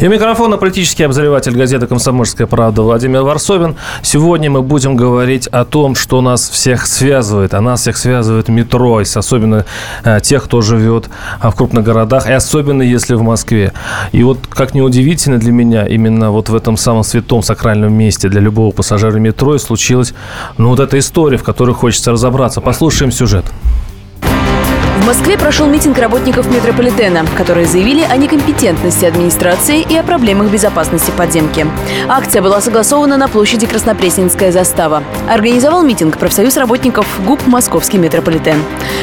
И микрофона политический обозреватель газеты «Комсомольская правда» Владимир Варсобин. Сегодня мы будем говорить о том, что нас всех связывает. А нас всех связывает метро, особенно э, тех, кто живет э, в крупных городах, и особенно если в Москве. И вот, как неудивительно для меня, именно вот в этом самом святом сакральном месте для любого пассажира метро и случилась, ну, вот эта история, в которой хочется разобраться. Послушаем сюжет. В Москве прошел митинг работников метрополитена, которые заявили о некомпетентности администрации и о проблемах безопасности подземки. Акция была согласована на площади Краснопресненская застава. Организовал митинг профсоюз работников ГУП «Московский метрополитен».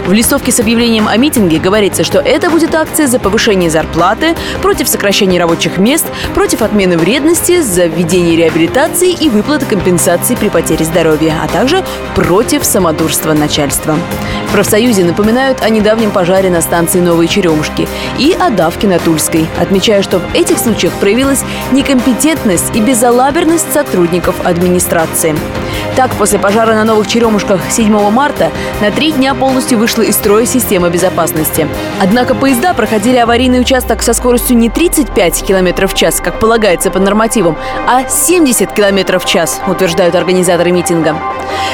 В листовке с объявлением о митинге говорится, что это будет акция за повышение зарплаты, против сокращения рабочих мест, против отмены вредности, за введение реабилитации и выплаты компенсаций при потере здоровья, а также против самодурства начальства. В профсоюзе напоминают о недавнем недавнем пожаре на станции Новые Черемушки и о давке на Тульской, отмечая, что в этих случаях проявилась некомпетентность и безалаберность сотрудников администрации. Так, после пожара на Новых Черемушках 7 марта на три дня полностью вышла из строя система безопасности. Однако поезда проходили аварийный участок со скоростью не 35 км в час, как полагается по нормативам, а 70 км в час, утверждают организаторы митинга.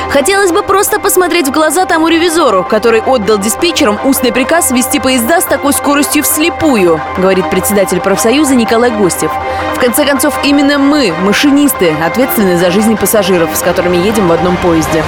Хотелось бы просто посмотреть в глаза тому ревизору, который отдал диспетчерам устный приказ вести поезда с такой скоростью вслепую, говорит председатель профсоюза Николай Гостев. В конце концов, именно мы, машинисты, ответственны за жизнь пассажиров, с которыми едем в одном поезде.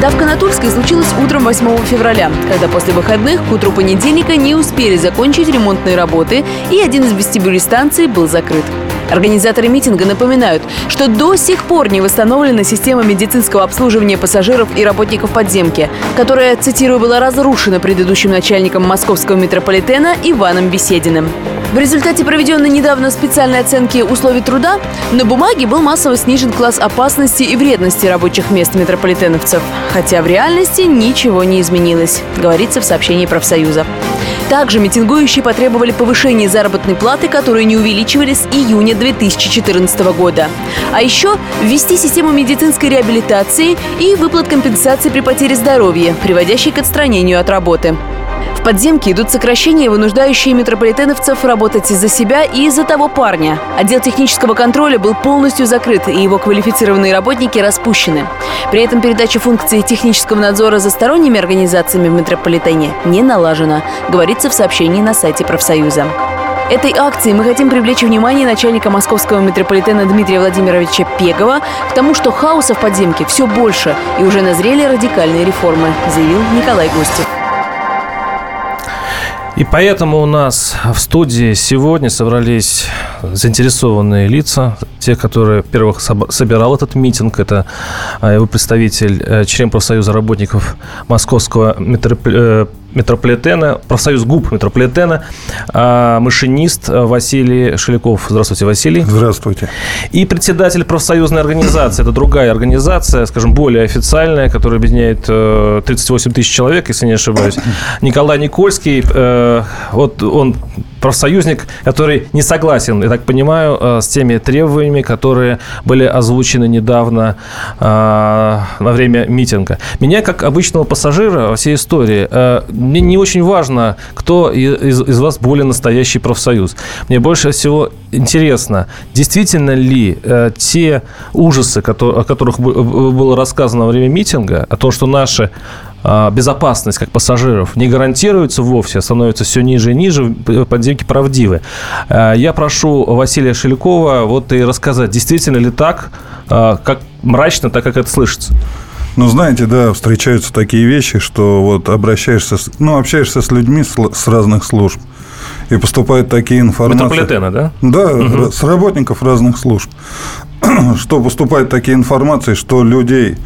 Давка на Тульской случилась утром 8 февраля, когда после выходных к утру понедельника не успели закончить ремонтные работы, и один из вестибюлей станции был закрыт. Организаторы митинга напоминают, что до сих пор не восстановлена система медицинского обслуживания пассажиров и работников подземки, которая, цитирую, была разрушена предыдущим начальником московского метрополитена Иваном Бесединым. В результате проведенной недавно специальной оценки условий труда на бумаге был массово снижен класс опасности и вредности рабочих мест метрополитеновцев. Хотя в реальности ничего не изменилось, говорится в сообщении профсоюза. Также митингующие потребовали повышения заработной платы, которые не увеличивали с июня 2014 года. А еще ввести систему медицинской реабилитации и выплат компенсации при потере здоровья, приводящей к отстранению от работы. В подземке идут сокращения, вынуждающие метрополитеновцев работать за себя и за того парня. Отдел технического контроля был полностью закрыт, и его квалифицированные работники распущены. При этом передача функций технического надзора за сторонними организациями в метрополитене не налажена, говорится в сообщении на сайте профсоюза. Этой акцией мы хотим привлечь внимание начальника московского метрополитена Дмитрия Владимировича Пегова к тому, что хаоса в подземке все больше и уже назрели радикальные реформы, заявил Николай Гостев. И поэтому у нас в студии сегодня собрались заинтересованные лица, те, которые, во-первых, собирал этот митинг, это а, его представитель, э, член профсоюза работников Московского метрополитена, э, метрополитена, профсоюз ГУП метрополитена, а, машинист Василий Шеляков. Здравствуйте, Василий. Здравствуйте. И председатель профсоюзной организации. Это другая организация, скажем, более официальная, которая объединяет 38 э, тысяч человек, если не ошибаюсь. Николай Никольский. Э, вот он профсоюзник, который не согласен, я так понимаю, э, с теми требованиями, которые были озвучены недавно во время митинга. Меня, как обычного пассажира во всей истории, мне не очень важно, кто из, из вас более настоящий профсоюз. Мне больше всего интересно, действительно ли э, те ужасы, которые, о которых было рассказано во время митинга, о том, что наши э, безопасность как пассажиров не гарантируется вовсе, а становится все ниже и ниже, подземки правдивы. Э, я прошу Василия Шелякова вот и рассказать, действительно ли так, э, как мрачно, так как это слышится. Ну, знаете, да, встречаются такие вещи, что вот обращаешься, ну, общаешься с людьми с разных служб, и поступают такие информации. Метрополитена, да? Да, угу. с работников разных служб. что поступают такие информации, что людей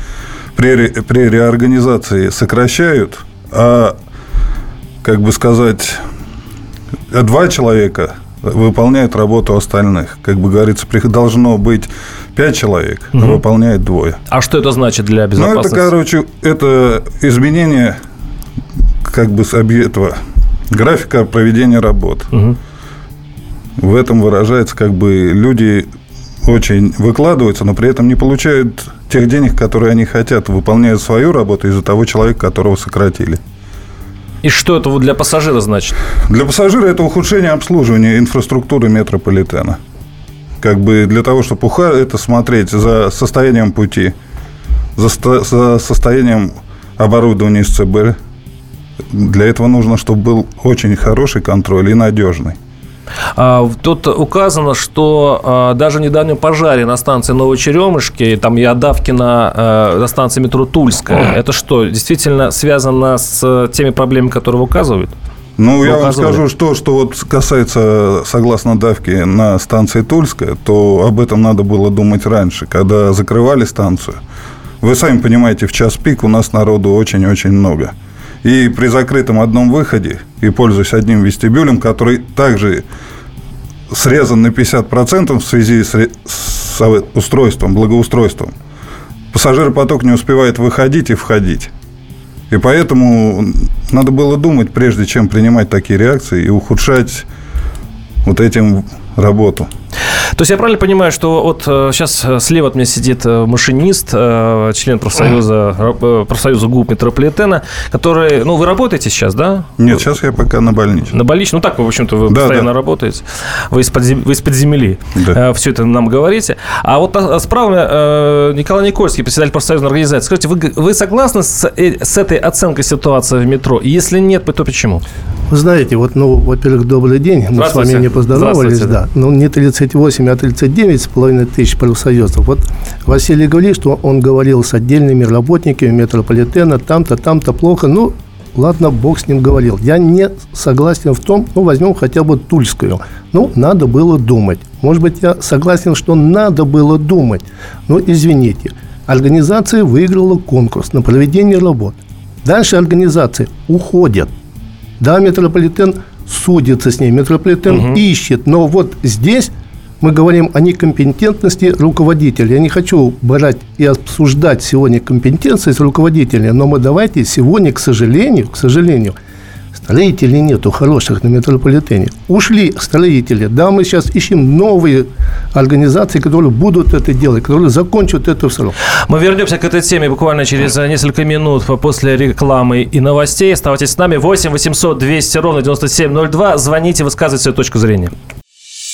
при, при реорганизации сокращают, а, как бы сказать, два человека выполняют работу остальных. Как бы говорится, должно быть пять человек, угу. выполняет двое. А что это значит для безопасности? Ну, это, короче, это изменение как бы этого графика проведения работ. Угу. в этом выражается, как бы люди очень выкладываются, но при этом не получают тех денег, которые они хотят, выполняют свою работу из-за того человека, которого сократили. И что это для пассажира значит? Для пассажира это ухудшение обслуживания инфраструктуры метрополитена. Как бы для того, чтобы это смотреть за состоянием пути, за, за состоянием оборудования СЦБ, для этого нужно, чтобы был очень хороший контроль и надежный. А, тут указано, что а, даже в недавнем пожаре на станции Новочеремышки, там и отдавки на, а, на станции метро Тульская, это что, действительно связано с теми проблемами, которые указывают? Ну, Вы я вам скажу, что, что вот касается, согласно давки на станции Тульская, то об этом надо было думать раньше, когда закрывали станцию. Вы сами понимаете, в час пик у нас народу очень-очень много. И при закрытом одном выходе, и пользуясь одним вестибюлем, который также срезан на 50% в связи с, устройством, благоустройством, пассажиропоток не успевает выходить и входить. И поэтому надо было думать, прежде чем принимать такие реакции и ухудшать вот этим работу. То есть я правильно понимаю, что вот сейчас э, э, слева от меня сидит э, машинист, член профсоюза, профсоюза ГУП метрополитена, который, ну, вы работаете сейчас, да? Нет, сейчас я пока на больничном. На больничном, ну так, в общем-то, вы да, постоянно да. работаете. Вы из-под, вы из-под земли да. все это нам говорите. А вот справа Николай Никольский, председатель профсоюзной организации. Скажите, вы, вы согласны с, с этой оценкой ситуации в метро? Если нет, то почему? Вы знаете, вот, ну, во-первых, добрый день. Мы с вами не поздоровались, да. Ну, не 38, а 39 с половиной тысяч профсоюзов. Вот Василий говорит, что он говорил с отдельными работниками метрополитена, там-то, там-то плохо. Ну, ладно, Бог с ним говорил. Я не согласен в том, ну, возьмем хотя бы Тульскую. Ну, надо было думать. Может быть, я согласен, что надо было думать. Но, извините, организация выиграла конкурс на проведение работ. Дальше организации уходят. Да, метрополитен судится с ней, метрополитен угу. ищет, но вот здесь мы говорим о некомпетентности руководителя. Я не хочу брать и обсуждать сегодня компетентность руководителя, но мы давайте сегодня, к сожалению, к сожалению, строителей нету хороших на метрополитене. Ушли строители. Да, мы сейчас ищем новые организации, которые будут это делать, которые закончат это в срок. Мы вернемся к этой теме буквально через несколько минут после рекламы и новостей. Оставайтесь с нами. 8 800 200 ровно 9702. Звоните, высказывайте свою точку зрения.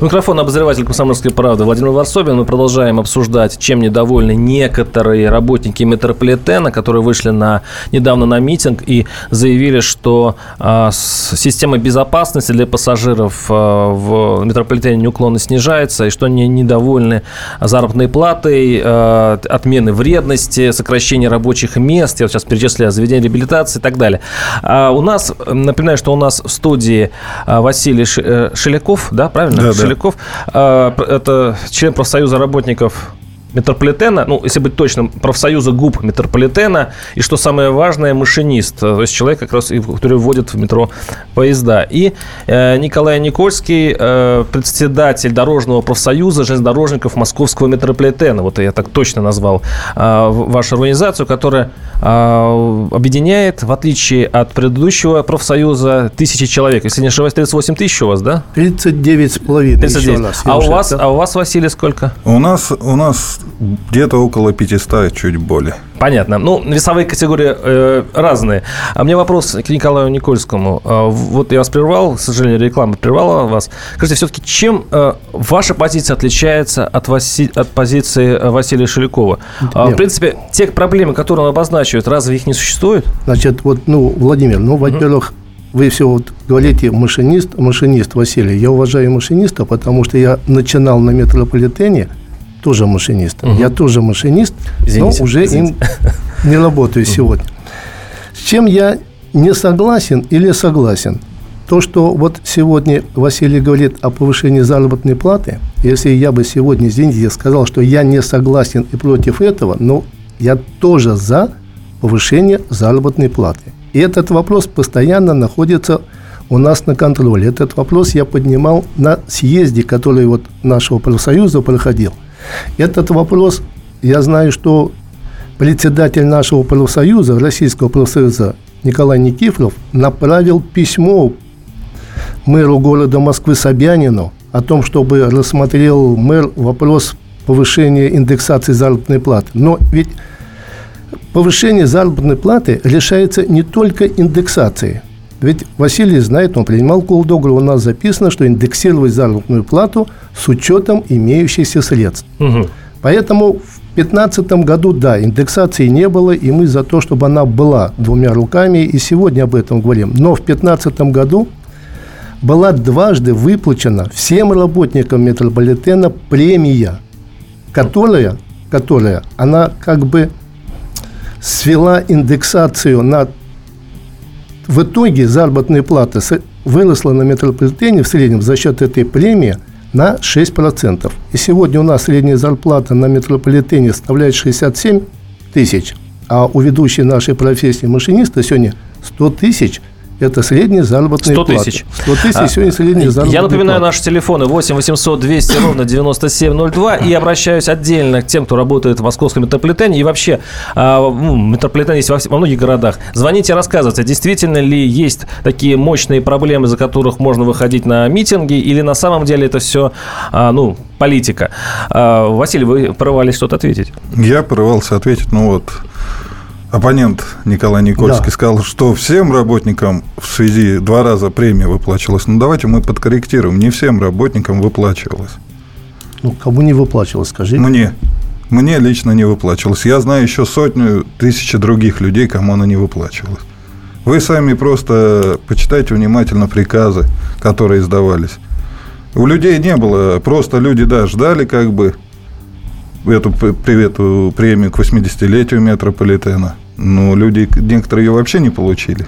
У микрофона обозреватель «Комсомольской правды» Владимир Варсобин. Мы продолжаем обсуждать, чем недовольны некоторые работники метрополитена, которые вышли на, недавно на митинг и заявили, что э, система безопасности для пассажиров э, в метрополитене неуклонно снижается, и что они недовольны заработной платой, э, отмены вредности, сокращение рабочих мест, я вот сейчас перечисляю, заведение реабилитации и так далее. А у нас, напоминаю, что у нас в студии Василий Шеляков, да, правильно? Да, да. Шеляков. А, это член профсоюза работников метрополитена, ну, если быть точным, профсоюза ГУП метрополитена, и, что самое важное, машинист, то есть человек, как раз, который вводит в метро поезда. И э, Николай Никольский, э, председатель Дорожного профсоюза железнодорожников Московского метрополитена. Вот я так точно назвал э, вашу организацию, которая э, объединяет, в отличие от предыдущего профсоюза, тысячи человек. Если не ошибаюсь, 38 тысяч у вас, да? 39 с половиной. 39. У нас, а, у вас, а у вас, Василий, сколько? У нас, у нас где-то около 500, чуть более. Понятно. Ну, весовые категории э, разные. А мне вопрос к Николаю Никольскому. Э, вот я вас прервал, к сожалению, реклама прервала вас. Скажите, все-таки чем э, ваша позиция отличается от, Васи... от позиции э, Василия Шелякова? Э, в принципе, те проблемы, которые он обозначивает, разве их не существует? Значит, вот, ну, Владимир, ну, во-первых, вы все вот говорите машинист, машинист Василий. Я уважаю машиниста, потому что я начинал на метрополитене тоже машинист. Угу. Я тоже машинист, извините, но уже извините. им не работаю сегодня. С чем я не согласен или согласен? То, что вот сегодня Василий говорит о повышении заработной платы, если я бы сегодня, извините, сказал, что я не согласен и против этого, но я тоже за повышение заработной платы. И этот вопрос постоянно находится у нас на контроле. Этот вопрос я поднимал на съезде, который вот нашего профсоюза проходил. Этот вопрос, я знаю, что председатель нашего профсоюза, Российского профсоюза Николай Никифоров направил письмо мэру города Москвы Собянину о том, чтобы рассмотрел мэр вопрос повышения индексации заработной платы. Но ведь повышение заработной платы решается не только индексацией. Ведь Василий знает, он принимал колл-договор, у нас записано, что индексировать заработную плату с учетом имеющихся средств. Угу. Поэтому в 2015 году, да, индексации не было, и мы за то, чтобы она была двумя руками, и сегодня об этом говорим. Но в 2015 году была дважды выплачена всем работникам метрополитена премия, которая, которая она как бы свела индексацию на... В итоге заработная плата выросла на метрополитене в среднем за счет этой премии на 6%. И сегодня у нас средняя зарплата на метрополитене составляет 67 тысяч, а у ведущей нашей профессии машиниста сегодня 100 тысяч – это средняя заработная 100 тысяч. 100 тысяч а, сегодня средняя заработная Я напоминаю плата. наши телефоны 8 800 200 ровно 9702 и обращаюсь отдельно к тем, кто работает в московском метрополитене и вообще а, ну, метрополитен есть во, во многих городах. Звоните, рассказывайте, действительно ли есть такие мощные проблемы, за которых можно выходить на митинги или на самом деле это все, а, ну, политика. А, Василий, вы порывались что-то ответить? Я порывался ответить, ну вот оппонент Николай Никольский да. сказал, что всем работникам в связи два раза премия выплачивалась. Ну, давайте мы подкорректируем. Не всем работникам выплачивалась. Ну, кому не выплачивалось, скажите? Мне. Мне лично не выплачивалось. Я знаю еще сотню, тысячи других людей, кому она не выплачивалась. Вы сами просто почитайте внимательно приказы, которые издавались. У людей не было, просто люди, да, ждали как бы эту привету премию к 80-летию метрополитена. Но люди, некоторые ее вообще не получили.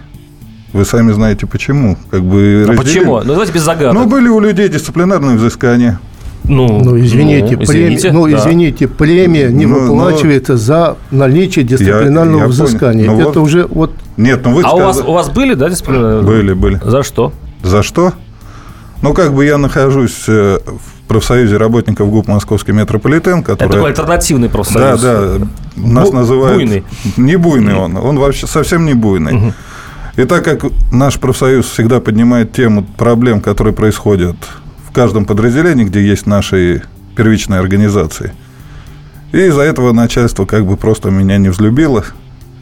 Вы сами знаете почему. Как бы а почему? Ну, давайте без загадок. Ну, были у людей дисциплинарные взыскания. Ну, ну извините, ну, извините, премия, ну, да. извините, премия не ну, выплачивается но... за наличие дисциплинарного я, я взыскания. Ну, Это вот, уже вот. Нет, ну вы. А сказ... у вас у вас были, да, дисциплинарные? Были, были. За что? За что? Ну, как бы я нахожусь э, в профсоюзе работников ГУП «Московский метрополитен», который... Это такой альтернативный профсоюз. Да, да. Нас Бу- называют... Буйный. Не буйный он. Он вообще совсем не буйный. Угу. И так как наш профсоюз всегда поднимает тему проблем, которые происходят в каждом подразделении, где есть наши первичные организации, и из-за этого начальство как бы просто меня не взлюбило,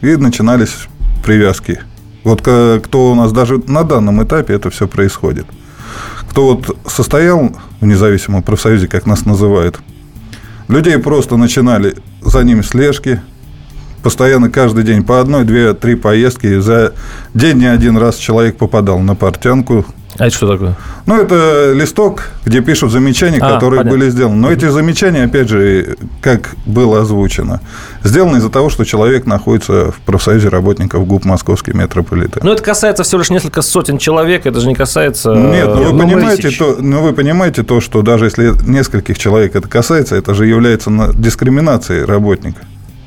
и начинались привязки. Вот кто у нас даже на данном этапе это все происходит – кто вот состоял в независимом профсоюзе, как нас называют, людей просто начинали за ними слежки, постоянно каждый день по одной, две, три поездки. За день не один раз человек попадал на портянку, а это что такое? Ну, это листок, где пишут замечания, а, которые понятно. были сделаны. Но эти замечания, опять же, как было озвучено, сделаны из-за того, что человек находится в профсоюзе работников ГУП Московский метрополитен. Но это касается всего лишь несколько сотен человек, это же не касается... Нет, но вы, понимаете то, но вы понимаете то, что даже если нескольких человек это касается, это же является дискриминацией работника.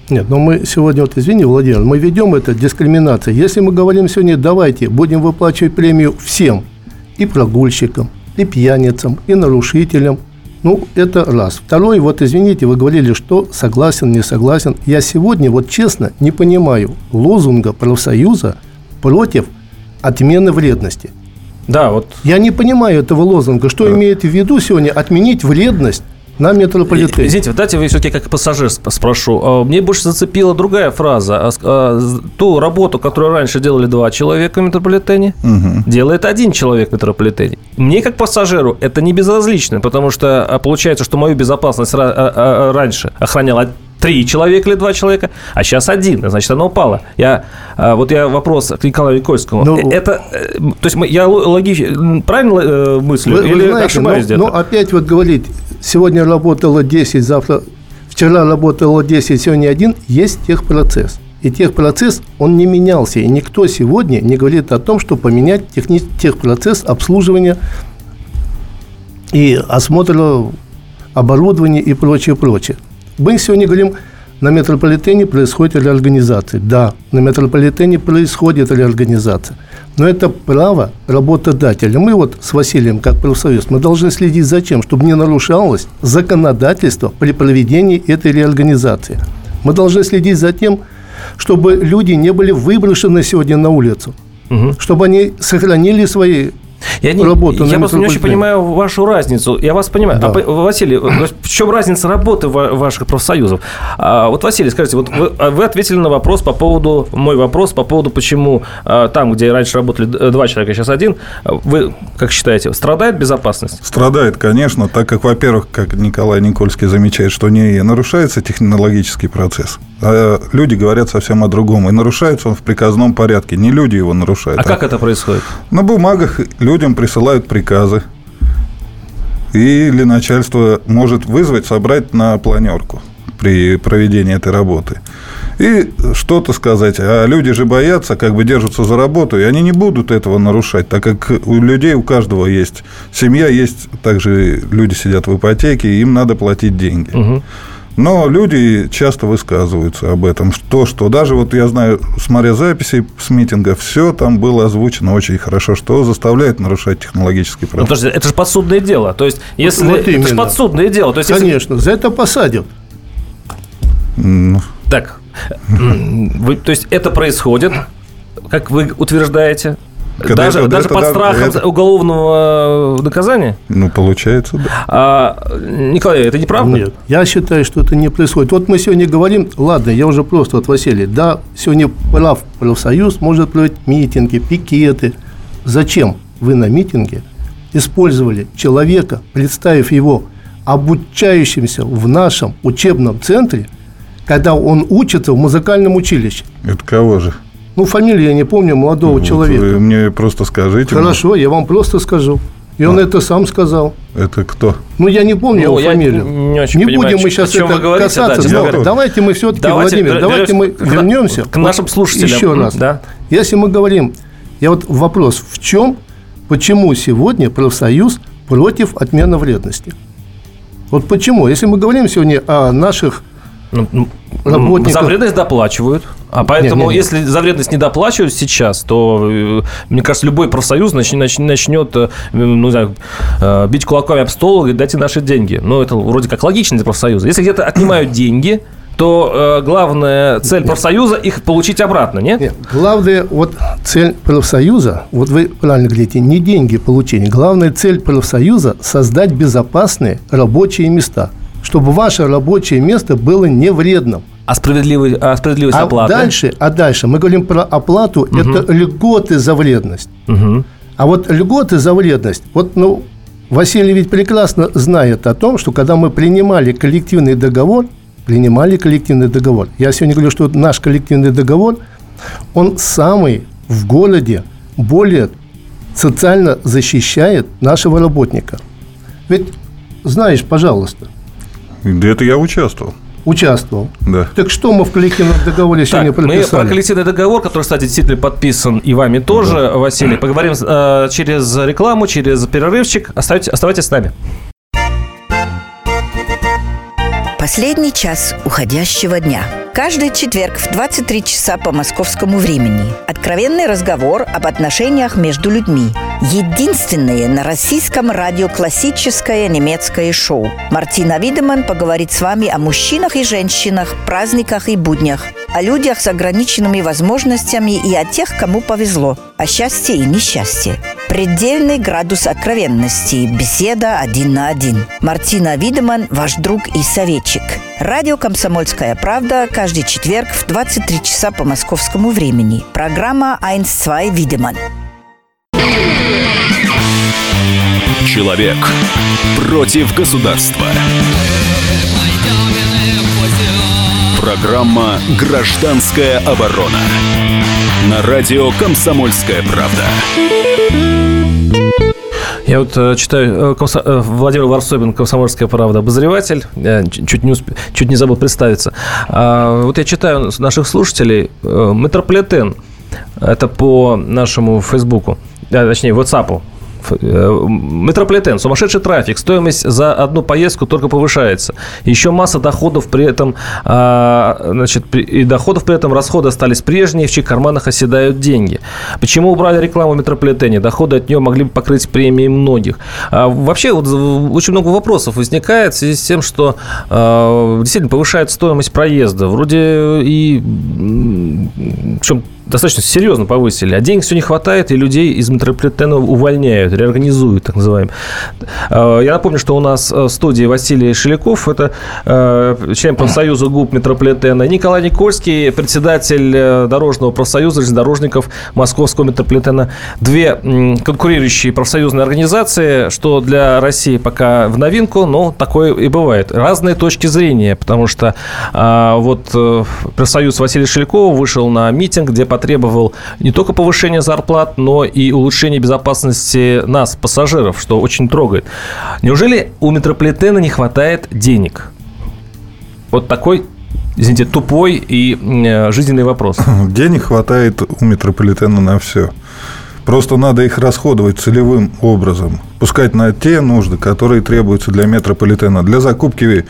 Нет, но мы сегодня, вот извини, Владимир, мы ведем это дискриминация. Если мы говорим сегодня, давайте будем выплачивать премию всем, и прогульщикам, и пьяницам, и нарушителям. Ну, это раз. Второй, вот извините, вы говорили, что согласен, не согласен. Я сегодня, вот честно, не понимаю лозунга профсоюза против отмены вредности. Да, вот. Я не понимаю этого лозунга. Что да. имеет в виду сегодня отменить вредность на метрополитене. Извините, дайте вы все-таки как пассажир спрошу. А, мне больше зацепила другая фраза. А, а, ту работу, которую раньше делали два человека в метрополитене, угу. делает один человек в метрополитене. Мне как пассажиру это не безразлично, потому что получается, что мою безопасность раньше охранял три человека или два человека, а сейчас один, значит, оно упало. Я, а, вот я вопрос к Николаю Никольскому. Ну, это, э, то есть я логично, правильно э, мыслю вы, или вы знаете, ошибаюсь но, где-то? Ну, опять вот говорить, сегодня работало 10, завтра, вчера работало 10, сегодня один, есть техпроцесс. И техпроцесс, он не менялся. И никто сегодня не говорит о том, что поменять техни- техпроцесс обслуживания и осмотра оборудования и прочее, прочее. Мы сегодня говорим, на метрополитене происходит реорганизация. Да, на метрополитене происходит реорганизация. Но это право работодателя. Мы вот с Василием, как профсоюз, мы должны следить за тем, чтобы не нарушалось законодательство при проведении этой реорганизации. Мы должны следить за тем, чтобы люди не были выброшены сегодня на улицу, угу. чтобы они сохранили свои я не, работу. Я просто не очень понимаю вашу разницу. Я вас понимаю. Да. А, Василий, в чем разница работы ваших профсоюзов? А, вот, Василий, скажите, вот вы, а вы ответили на вопрос по поводу, мой вопрос по поводу, почему а, там, где раньше работали два человека, сейчас один, вы, как считаете, страдает безопасность? Страдает, конечно, так как, во-первых, как Николай Никольский замечает, что не нарушается технологический процесс, а люди говорят совсем о другом. И нарушается он в приказном порядке. Не люди его нарушают. А, а как это происходит? На бумагах людям присылают приказы. Или начальство может вызвать, собрать на планерку при проведении этой работы. И что-то сказать. А люди же боятся, как бы держатся за работу, и они не будут этого нарушать, так как у людей, у каждого есть семья, есть также люди сидят в ипотеке, им надо платить деньги. Угу. Но люди часто высказываются об этом. То, что даже вот я знаю, смотря записи с митинга, все там было озвучено очень хорошо, что заставляет нарушать технологический процесс. Ну, подожди, это же подсудное дело. То есть, если вот это же подсудное дело. То есть, Конечно, если... за это посадят. Ну. Так, вы, то есть это происходит, как вы утверждаете, когда даже это, даже это, под страхом это... уголовного э, наказания? Ну, получается, да. А, Николай, это неправда? Нет, я считаю, что это не происходит. Вот мы сегодня говорим, ладно, я уже просто от Василия, да, сегодня прав профсоюз может проводить митинги, пикеты. Зачем вы на митинге использовали человека, представив его обучающимся в нашем учебном центре, когда он учится в музыкальном училище? Это кого же? Ну, фамилию я не помню молодого вот человека. Вы мне просто скажите. Хорошо, я вам просто скажу. И он а. это сам сказал. Это кто? Ну, я не помню ну, его фамилию. Не, очень не понимаю, будем мы сейчас это говорите, касаться. Да, но давайте мы все-таки, давайте, Владимир, давайте мы вернемся. К нашим слушателям. Еще раз. Да? Если мы говорим, я вот вопрос, в чем, почему сегодня профсоюз против отмены вредности? Вот почему? Если мы говорим сегодня о наших ну, работников... За вредность доплачивают. А поэтому, нет, нет, нет. если за вредность не доплачивают сейчас, то, э, мне кажется, любой профсоюз начнет, начнет э, ну, не знаю, э, бить кулаками об стол и дайте наши деньги. Ну, это вроде как логично для профсоюза. Если где-то отнимают деньги, то э, главная цель профсоюза их получить обратно, нет? Нет. Главная вот цель профсоюза, вот вы правильно говорите, не деньги получения. Главная цель профсоюза – создать безопасные рабочие места – чтобы ваше рабочее место было не вредным. А, справедливый, а справедливость а оплаты? Дальше, а дальше мы говорим про оплату, угу. это льготы за вредность. Угу. А вот льготы за вредность, вот, ну, Василий ведь прекрасно знает о том, что когда мы принимали коллективный договор, принимали коллективный договор, я сегодня говорю, что наш коллективный договор, он самый в городе более социально защищает нашего работника. Ведь знаешь, пожалуйста, да это я участвовал. Участвовал. Да. Так что мы в коллективном договоре сегодня так, подписали? Мы про коллективный договор, который, кстати, действительно подписан и вами тоже, да. Василий, поговорим э, через рекламу, через перерывчик. Оставайтесь, оставайтесь с нами. Последний час уходящего дня. Каждый четверг в 23 часа по московскому времени. Откровенный разговор об отношениях между людьми. Единственное на российском радио классическое немецкое шоу. Мартина Видеман поговорит с вами о мужчинах и женщинах, праздниках и буднях, о людях с ограниченными возможностями и о тех, кому повезло, о счастье и несчастье. Предельный градус откровенности. Беседа один на один. Мартина Видеман, ваш друг и советчик. Радио «Комсомольская правда» каждый четверг в 23 часа по московскому времени. Программа «Айнс-2 Видеман». Человек против государства. Программа «Гражданская оборона» на радио «Комсомольская правда». Я вот э, читаю э, э, Владимир Варсобин, «Комсомольская правда», обозреватель. Я чуть не, усп... чуть не забыл представиться. А, вот я читаю наших слушателей. Э, Метрополитен. Это по нашему Фейсбуку. А, точнее, WhatsApp. Э, метрополитен, сумасшедший трафик, стоимость за одну поездку только повышается. Еще масса доходов при этом, а, значит, и доходов при этом расходы остались прежние, в чьих карманах оседают деньги. Почему убрали рекламу в метрополитене? Доходы от нее могли бы покрыть премии многих. А вообще, вот, очень много вопросов возникает в связи с тем, что а, действительно повышает стоимость проезда. Вроде и причем достаточно серьезно повысили, а денег все не хватает, и людей из метрополитена увольняют, реорганизуют, так называемым. А, я напомню, что у нас в студии Василий Шеляков, это а, член профсоюза ГУП метрополитена, Николай Никольский, председатель э, Дорожного профсоюза железнодорожников Московского метрополитена. Две конкурирующие профсоюзные организации, что для России пока в новинку, но такое и бывает. Разные точки зрения, потому что а, вот э, профсоюз Василия Шелякова вышел на митинг, где потребовал не только повышения зарплат, но и улучшения безопасности нас, пассажиров, что очень трогает. Неужели у метрополитена не хватает денег? Вот такой извините, тупой и э, жизненный вопрос. Денег хватает у метрополитена на все. Просто надо их расходовать целевым образом. Пускать на те нужды, которые требуются для метрополитена. Для закупки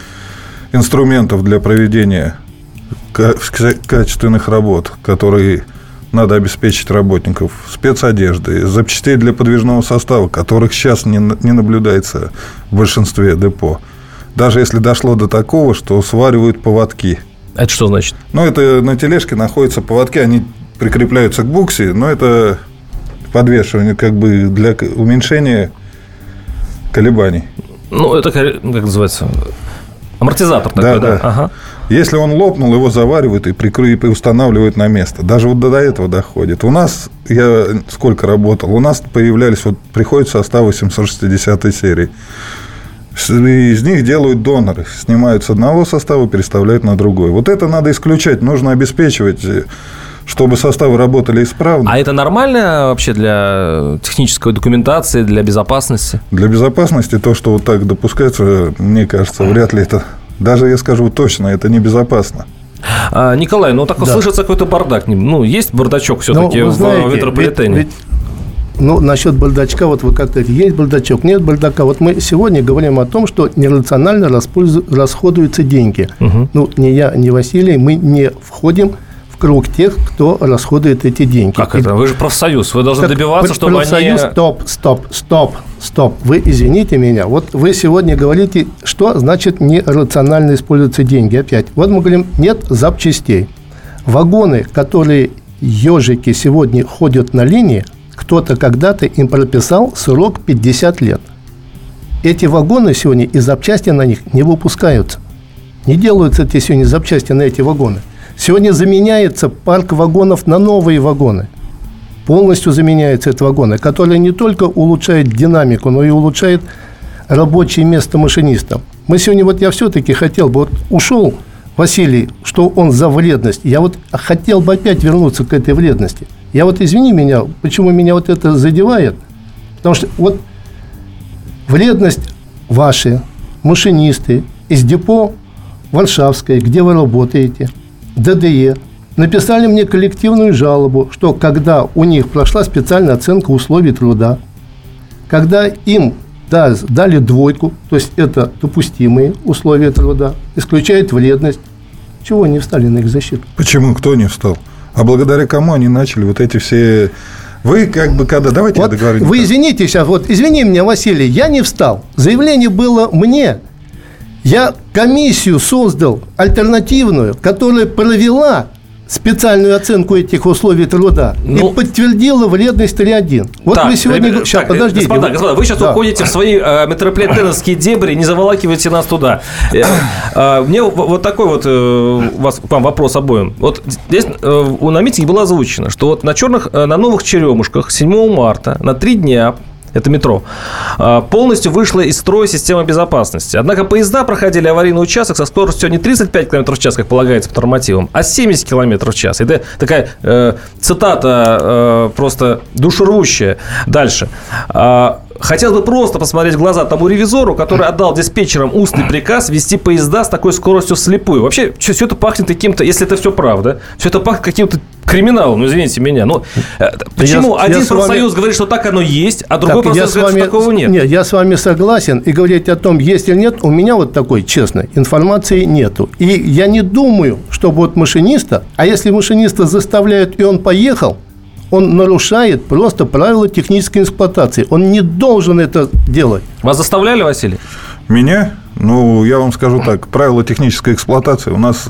инструментов для проведения качественных работ, которые надо обеспечить работников, спецодежды, запчастей для подвижного состава, которых сейчас не, не наблюдается в большинстве депо. Даже если дошло до такого, что сваривают поводки. Это что значит? Ну, это на тележке находятся поводки, они прикрепляются к буксе, но это подвешивание как бы для уменьшения колебаний. Ну, это как называется? Амортизатор такой, да? Да, да. Ага. Если он лопнул, его заваривают и, прикры... и устанавливают на место. Даже вот до этого доходит. У нас, я сколько работал, у нас появлялись, вот приходят составы 760 серии. Из них делают доноры. Снимают с одного состава, переставляют на другой. Вот это надо исключать. Нужно обеспечивать чтобы составы работали исправно. А это нормально вообще для технической документации, для безопасности? Для безопасности то, что вот так допускается, мне кажется, вряд ли это... Даже я скажу точно, это небезопасно. А, Николай, ну так да. слышится какой-то бардак. Ну, есть бардачок все-таки ну, знаете, в метрополитене? Ведь, ведь ну, насчет бардачка, вот вы как-то есть бардачок, нет бардака. Вот мы сегодня говорим о том, что нерационально расходуются деньги. Угу. Ну, ни я, ни Василий, мы не входим круг тех, кто расходует эти деньги. Как это? Вы же профсоюз, вы должны так, добиваться, чтобы профсоюз, они... стоп, стоп, стоп, стоп. Вы извините меня. Вот вы сегодня говорите, что значит нерационально используются деньги. Опять. Вот мы говорим, нет запчастей. Вагоны, которые ежики сегодня ходят на линии, кто-то когда-то им прописал срок 50 лет. Эти вагоны сегодня и запчасти на них не выпускаются. Не делаются эти сегодня запчасти на эти вагоны – Сегодня заменяется парк вагонов на новые вагоны. Полностью заменяются эти вагоны, которые не только улучшают динамику, но и улучшают рабочее место машинистов. Мы сегодня, вот я все-таки хотел бы, вот ушел Василий, что он за вредность. Я вот хотел бы опять вернуться к этой вредности. Я вот, извини меня, почему меня вот это задевает? Потому что вот вредность ваши, машинисты из депо Варшавской, где вы работаете – ДДЕ написали мне коллективную жалобу, что когда у них прошла специальная оценка условий труда, когда им да, дали двойку, то есть это допустимые условия труда, исключает вредность, чего они встали на их защиту? Почему? Кто не встал? А благодаря кому они начали вот эти все... Вы как бы когда... Давайте вот я договорю. Вы извините сейчас, вот извини меня, Василий, я не встал. Заявление было мне – я комиссию создал альтернативную, которая провела специальную оценку этих условий труда ну, и подтвердила вредность 3.1. Вот так, вы сегодня... Ребята, сейчас, так, подождите. Господа, господа, вы сейчас да. уходите в свои э, метрополитеновские дебри, не заволакивайте нас туда. Э, э, мне вот такой вот э, вас, вам вопрос обоим. Вот здесь э, на митинге было озвучено, что вот на черных, э, на новых черемушках 7 марта на три дня это метро, а, полностью вышла из строя система безопасности. Однако поезда проходили аварийный участок со скоростью не 35 км в час, как полагается по нормативам, а 70 км в час. Это такая э, цитата э, просто душервущая. Дальше. А, Хотелось бы просто посмотреть в глаза тому ревизору, который отдал диспетчерам устный приказ вести поезда с такой скоростью вслепую. Вообще, все, все это пахнет каким-то, если это все правда, все это пахнет каким-то криминалом, ну, извините меня. Ну, э, почему я, один я профсоюз вами... говорит, что так оно есть, а другой так, профсоюз говорит, вами... что такого нет? Нет, я с вами согласен. И говорить о том, есть или нет, у меня вот такой, честно, информации нету. И я не думаю, чтобы вот машиниста, а если машиниста заставляют, и он поехал, он нарушает просто правила технической эксплуатации. Он не должен это делать. Вас заставляли, Василий? Меня? Ну, я вам скажу так. Правила технической эксплуатации у нас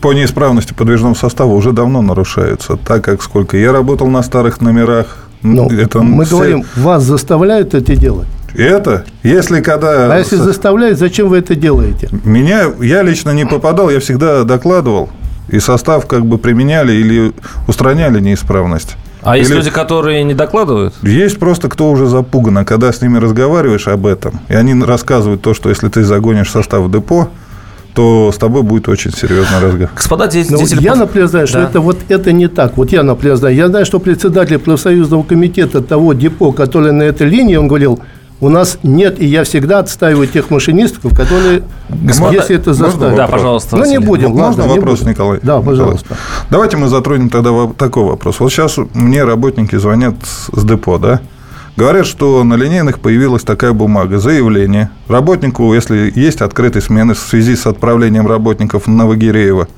по неисправности подвижного состава уже давно нарушаются. Так как сколько я работал на старых номерах, ну, это мы все... говорим, вас заставляют это делать. Это, если когда... А если заставляют, зачем вы это делаете? Меня, я лично не попадал, я всегда докладывал, и состав как бы применяли или устраняли неисправность. А Или... есть люди, которые не докладывают? Есть просто кто уже запуган, а когда с ними разговариваешь об этом, и они рассказывают то, что если ты загонишь состав в депо, то с тобой будет очень серьезный разговор. Господа деятели... Ну, я, например, знаю, что да. это вот это не так. Вот я, например, знаю. Я знаю, что председатель профсоюзного комитета того депо, который на этой линии, он говорил, у нас нет, и я всегда отстаиваю тех машинистов, которые, Господа, если это заставят. Да, пожалуйста. Ну, не будем. Можно ладно, вопрос, будем. Николай? Да, пожалуйста. Давайте мы затронем тогда такой вопрос. Вот сейчас мне работники звонят с депо, да? Говорят, что на линейных появилась такая бумага, заявление. Работнику, если есть открытые смены в связи с отправлением работников на Новогиреева,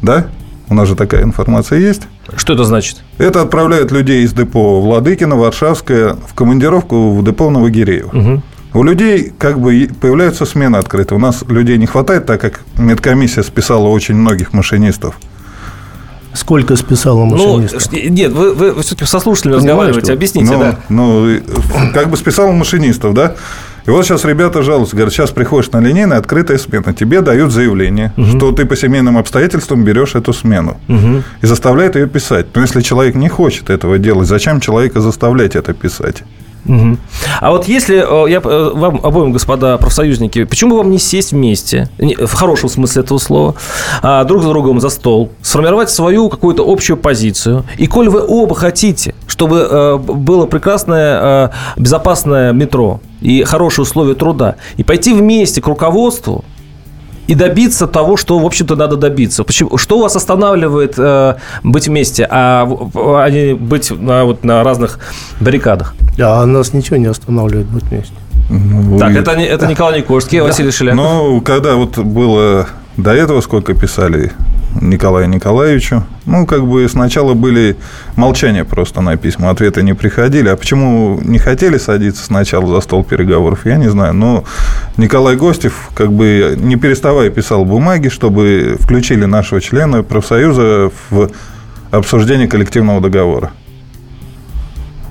да? У нас же такая информация есть. Что это значит? Это отправляют людей из депо Владыкина, Варшавская в командировку в депо Новогиреево. Угу. У людей как бы появляются смены открытые. У нас людей не хватает, так как медкомиссия списала очень многих машинистов. Сколько списала ну, машинистов? Ну, нет, вы, вы, все-таки со слушателями разговариваете, объясните, ну, да. Ну, как бы списал машинистов, да? И вот сейчас ребята жалуются, говорят, сейчас приходишь на линейный, открытая смена, тебе дают заявление, угу. что ты по семейным обстоятельствам берешь эту смену угу. и заставляют ее писать. Но если человек не хочет этого делать, зачем человека заставлять это писать? Угу. А вот если э, я э, вам обоим, господа профсоюзники, почему вам не сесть вместе, в хорошем смысле этого слова, а, друг за другом за стол, сформировать свою какую-то общую позицию, и коль вы оба хотите, чтобы э, было прекрасное, безопасное метро и хорошие условия труда, и пойти вместе к руководству, и добиться того, что, в общем-то, надо добиться. Почему, что вас останавливает э, быть вместе, а, а не быть на, вот, на разных баррикадах? А нас ничего не останавливает быть вместе. Ну, так, это, это Николай Никольский, да. Василий Шеляков. Ну, когда вот было до этого сколько писали Николаю Николаевичу. Ну, как бы сначала были молчания просто на письма, ответы не приходили. А почему не хотели садиться сначала за стол переговоров, я не знаю. Но Николай Гостев, как бы не переставая, писал бумаги, чтобы включили нашего члена профсоюза в обсуждение коллективного договора.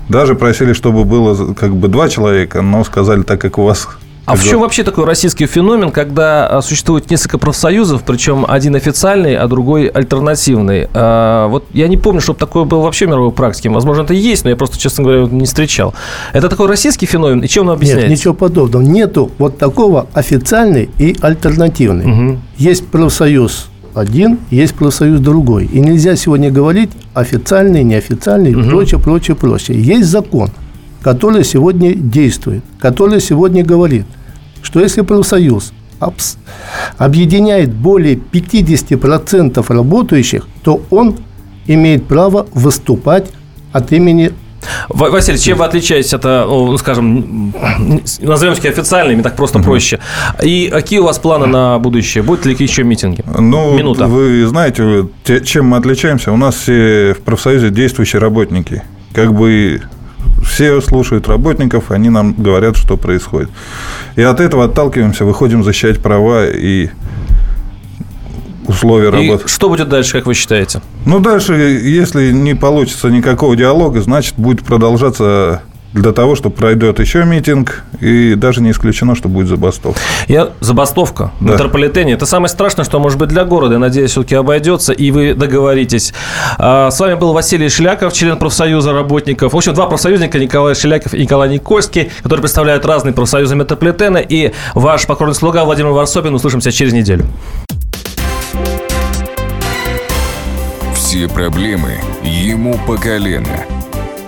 Даже просили, чтобы было как бы два человека, но сказали, так как у вас а в чем вообще такой российский феномен, когда а, существует несколько профсоюзов, причем один официальный, а другой альтернативный? А, вот я не помню, чтобы такое было вообще в мировой практике. Возможно, это есть, но я просто, честно говоря, не встречал. Это такой российский феномен, и чем он объясняется? Нет, ничего подобного. Нету вот такого официальный и альтернативный. Угу. Есть профсоюз один, есть профсоюз другой. И нельзя сегодня говорить официальный, неофициальный, угу. прочее, прочее, прочее. Есть закон – который сегодня действует, который сегодня говорит, что если профсоюз объединяет более 50% работающих, то он имеет право выступать от имени Василий, чем вы отличаетесь от, ну, скажем, назовем их официальными, так просто угу. проще. И какие у вас планы на будущее? Будут ли еще митинги? Ну, Минута. вы знаете, чем мы отличаемся? У нас все в профсоюзе действующие работники. Как бы все слушают работников, они нам говорят, что происходит. И от этого отталкиваемся, выходим защищать права и условия и работы. Что будет дальше, как вы считаете? Ну, дальше, если не получится никакого диалога, значит, будет продолжаться для того, что пройдет еще митинг, и даже не исключено, что будет забастовка. Я забастовка в да. метрополитене. Это самое страшное, что может быть для города. Я надеюсь, все-таки обойдется, и вы договоритесь. А, с вами был Василий Шляков, член профсоюза работников. В общем, два профсоюзника, Николай Шляков и Николай Никольский, которые представляют разные профсоюзы метрополитена, и ваш покорный слуга Владимир Варсобин. Услышимся через неделю. Все проблемы ему по колено –